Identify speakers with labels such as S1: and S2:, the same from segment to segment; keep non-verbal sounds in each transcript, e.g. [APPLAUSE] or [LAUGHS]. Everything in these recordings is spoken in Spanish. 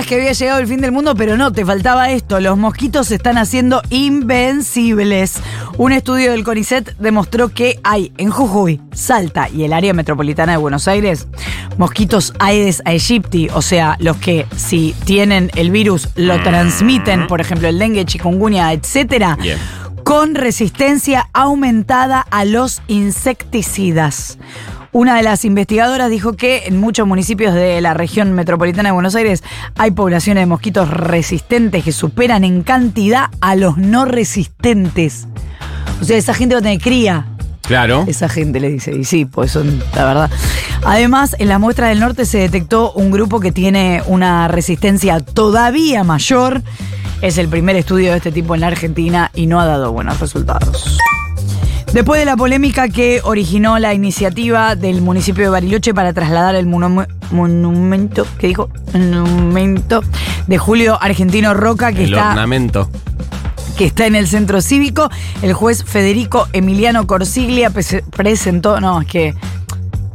S1: Creías que había llegado el fin del mundo, pero no, te faltaba esto. Los mosquitos se están haciendo invencibles. Un estudio del CONICET demostró que hay en Jujuy, Salta y el área metropolitana de Buenos Aires mosquitos Aedes aegypti, o sea, los que si tienen el virus lo transmiten, por ejemplo, el dengue, chikungunya, etcétera, con resistencia aumentada a los insecticidas. Una de las investigadoras dijo que en muchos municipios de la región metropolitana de Buenos Aires hay poblaciones de mosquitos resistentes que superan en cantidad a los no resistentes. O sea, esa gente va a tener cría.
S2: Claro.
S1: Esa gente le dice, y sí, pues son, la verdad. Además, en la muestra del norte se detectó un grupo que tiene una resistencia todavía mayor. Es el primer estudio de este tipo en la Argentina y no ha dado buenos resultados. Después de la polémica que originó la iniciativa del municipio de Bariloche para trasladar el monume- monumento, ¿qué dijo? Monumento de Julio Argentino Roca, que
S2: el
S1: está
S2: ornamento.
S1: que está en el centro cívico. El juez Federico Emiliano Corsiglia presentó, no, es que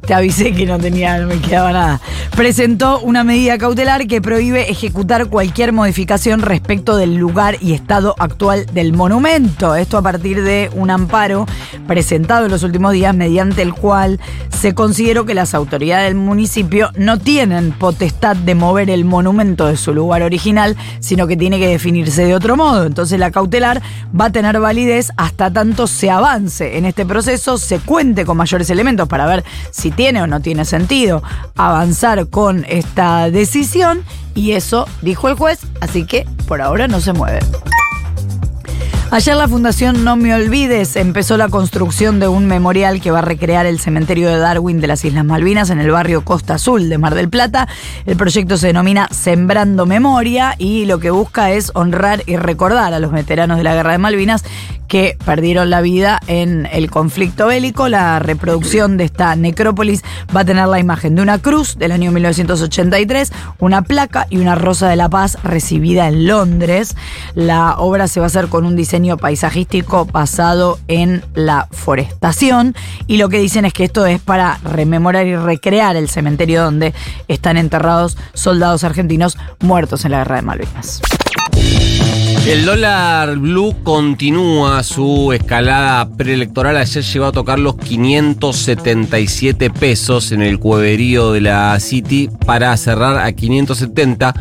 S1: te avisé que no tenía, no me quedaba nada. Presentó una medida cautelar que prohíbe ejecutar cualquier modificación respecto del lugar y estado actual del monumento. Esto a partir de un amparo presentado en los últimos días mediante el cual se consideró que las autoridades del municipio no tienen potestad de mover el monumento de su lugar original, sino que tiene que definirse de otro modo. Entonces la cautelar va a tener validez hasta tanto se avance en este proceso, se cuente con mayores elementos para ver si tiene o no tiene sentido avanzar con esta decisión. Y eso dijo el juez, así que por ahora no se mueve. Ayer la Fundación No Me Olvides empezó la construcción de un memorial que va a recrear el cementerio de Darwin de las Islas Malvinas en el barrio Costa Azul de Mar del Plata. El proyecto se denomina Sembrando Memoria y lo que busca es honrar y recordar a los veteranos de la Guerra de Malvinas que perdieron la vida en el conflicto bélico. La reproducción de esta necrópolis va a tener la imagen de una cruz del año 1983, una placa y una rosa de la paz recibida en Londres. La obra se va a hacer con un diseño paisajístico basado en la forestación y lo que dicen es que esto es para rememorar y recrear el cementerio donde están enterrados soldados argentinos muertos en la guerra de Malvinas.
S2: El dólar blue continúa su escalada preelectoral. Ayer llegó a tocar los 577 pesos en el cueverío de la City para cerrar a 570.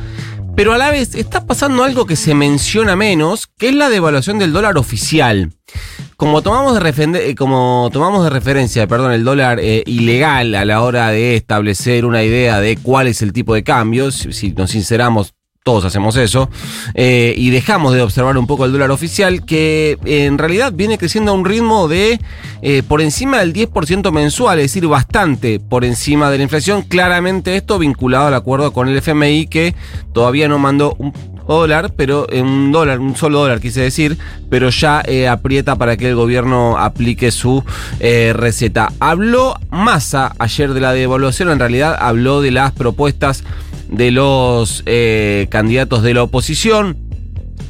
S2: Pero a la vez está pasando algo que se menciona menos, que es la devaluación del dólar oficial. Como tomamos de, eh, como tomamos de referencia perdón, el dólar eh, ilegal a la hora de establecer una idea de cuál es el tipo de cambio, si, si nos sinceramos, todos hacemos eso, eh, y dejamos de observar un poco el dólar oficial, que eh, en realidad viene creciendo a un ritmo de eh, por encima del 10% mensual, es decir, bastante por encima de la inflación. Claramente esto vinculado al acuerdo con el FMI que todavía no mandó un dólar, pero en un dólar, un solo dólar quise decir, pero ya eh, aprieta para que el gobierno aplique su eh, receta. Habló Massa ayer de la devaluación, en realidad habló de las propuestas de los eh, candidatos de la oposición.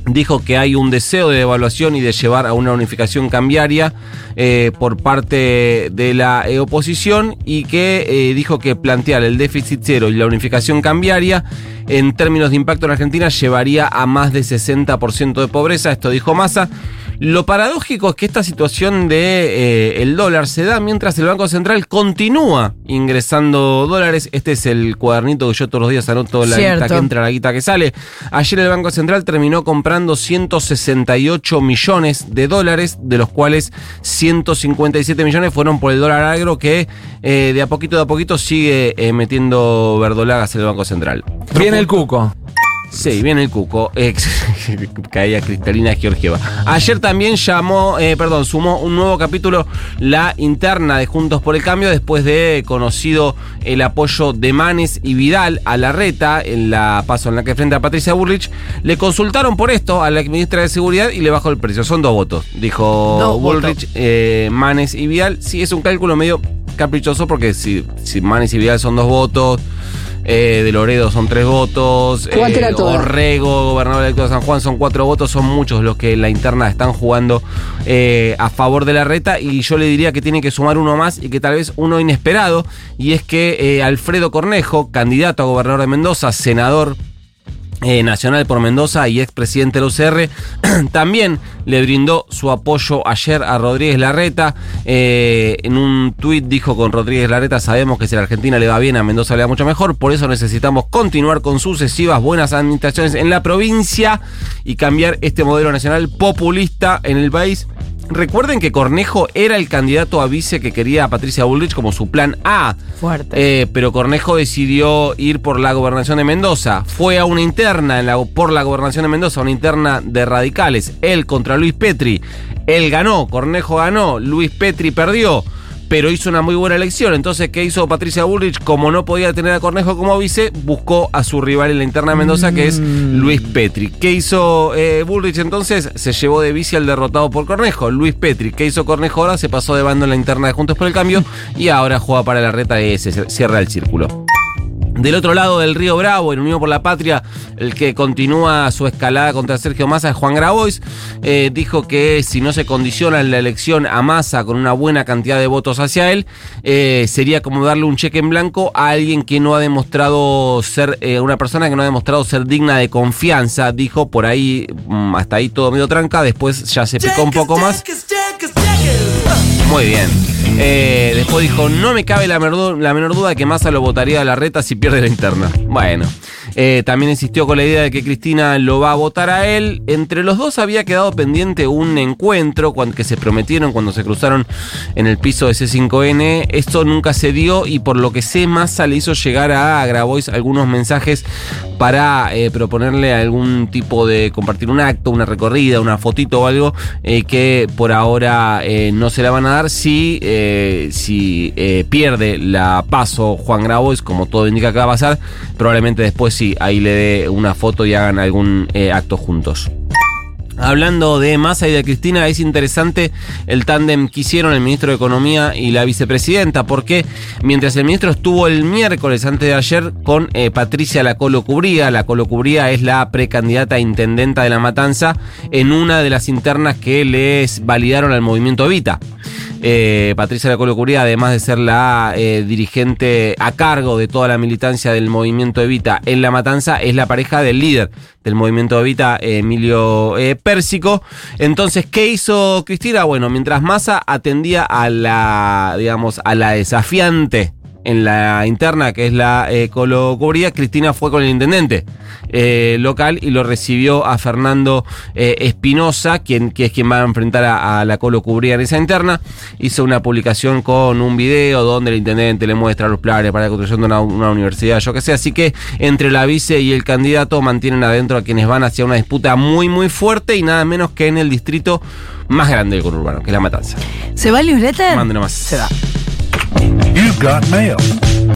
S2: Dijo que hay un deseo de devaluación y de llevar a una unificación cambiaria eh, por parte de la eh, oposición y que dijo que plantear el déficit cero y la unificación cambiaria en términos de impacto en Argentina llevaría a más de 60% de pobreza. Esto dijo Massa. Lo paradójico es que esta situación de eh, el dólar se da mientras el Banco Central continúa ingresando dólares. Este es el cuadernito que yo todos los días anoto la
S1: Cierto.
S2: guita que entra, la guita que sale. Ayer el Banco Central terminó comprando 168 millones de dólares, de los cuales 157 millones fueron por el dólar agro que eh, de a poquito de a poquito sigue eh, metiendo verdolagas el Banco Central.
S3: Viene el cuco.
S2: Sí, viene el cuco. Ex- [LAUGHS] Caía Cristalina Georgieva. Ayer también llamó, eh, perdón, sumó un nuevo capítulo la interna de Juntos por el Cambio después de conocido el apoyo de Manes y Vidal a la reta en la paso en la que frente a Patricia Burrich. Le consultaron por esto a la ministra de Seguridad y le bajó el precio. Son dos votos, dijo
S1: Dos
S2: Bullrich, eh, Manes y Vidal. Sí, es un cálculo medio caprichoso porque si, si Manes y Vidal son dos votos. Eh, de Loredo son tres votos, eh. Orrego, gobernador electo de San Juan, son cuatro votos, son muchos los que en la interna están jugando eh, a favor de la reta. Y yo le diría que tiene que sumar uno más y que tal vez uno inesperado. Y es que eh, Alfredo Cornejo, candidato a gobernador de Mendoza, senador eh, nacional por Mendoza y expresidente del UCR, [CLEARS THROAT] también le brindó su apoyo ayer a Rodríguez Larreta. Eh, en un tuit dijo con Rodríguez Larreta, sabemos que si a la Argentina le va bien, a Mendoza le va mucho mejor, por eso necesitamos continuar con sucesivas buenas administraciones en la provincia y cambiar este modelo nacional populista en el país. Recuerden que Cornejo era el candidato a vice que quería a Patricia Bullrich como su plan A.
S1: Fuerte.
S2: Eh, pero Cornejo decidió ir por la gobernación de Mendoza. Fue a una interna en la- por la gobernación de Mendoza, una interna de radicales. Él contra Luis Petri. Él ganó, Cornejo ganó, Luis Petri perdió. Pero hizo una muy buena elección. Entonces, ¿qué hizo Patricia Bullrich? Como no podía tener a Cornejo como vice, buscó a su rival en la interna de Mendoza, que es Luis Petri. ¿Qué hizo eh, Bullrich entonces? Se llevó de vice al derrotado por Cornejo, Luis Petri. ¿Qué hizo Cornejo ahora? Se pasó de bando en la interna de Juntos por el Cambio y ahora juega para la reta y se cierra el círculo. Del otro lado del río Bravo, en Unión por la Patria, el que continúa su escalada contra Sergio Massa es Juan Grabois. Eh, dijo que si no se condiciona en la elección a Massa con una buena cantidad de votos hacia él, eh, sería como darle un cheque en blanco a alguien que no ha demostrado ser, eh, una persona que no ha demostrado ser digna de confianza. Dijo por ahí, mm, hasta ahí todo medio tranca, después ya se picó un poco más. Muy bien. Eh, después dijo, no me cabe la la menor duda que Massa lo votaría a la reta si pierde la interna. Bueno. Eh, también insistió con la idea de que Cristina lo va a votar a él. Entre los dos había quedado pendiente un encuentro cuando, que se prometieron cuando se cruzaron en el piso de C5N. Esto nunca se dio y por lo que sé, Massa le hizo llegar a Grabois algunos mensajes para eh, proponerle algún tipo de compartir un acto, una recorrida, una fotito o algo eh, que por ahora no se la van a dar si, si pierde la paso Juan Grabois, como todo indica que va a pasar, probablemente después sí, ahí le dé una foto y hagan algún eh, acto juntos. Hablando de Massa y de Cristina, es interesante el tándem que hicieron el ministro de Economía y la vicepresidenta, porque mientras el ministro estuvo el miércoles antes de ayer con eh, Patricia Lacolo Cubría, Lacolo Cubría es la precandidata a intendenta de La Matanza en una de las internas que les validaron al movimiento Evita. Eh, Patricia Lacolo Cubría, además de ser la eh, dirigente a cargo de toda la militancia del movimiento Evita en La Matanza, es la pareja del líder del movimiento Evita, Emilio eh, Pérsico. Entonces, ¿qué hizo Cristina? Bueno, mientras Massa atendía a la, digamos, a la desafiante en la interna, que es la eh, Colo Cubría, Cristina fue con el intendente eh, local y lo recibió a Fernando eh, Espinosa, quien, que es quien va a enfrentar a, a la Colo Cubría en esa interna. Hizo una publicación con un video donde el intendente le muestra los planes para la construcción de una, una universidad, yo que sé. Así que entre la vice y el candidato mantienen adentro a quienes van hacia una disputa muy, muy fuerte y nada menos que en el distrito más grande del conurbano, que es La Matanza.
S1: ¿Se va el newsletter?
S2: Mande nomás.
S1: Se va.
S4: You've got mail.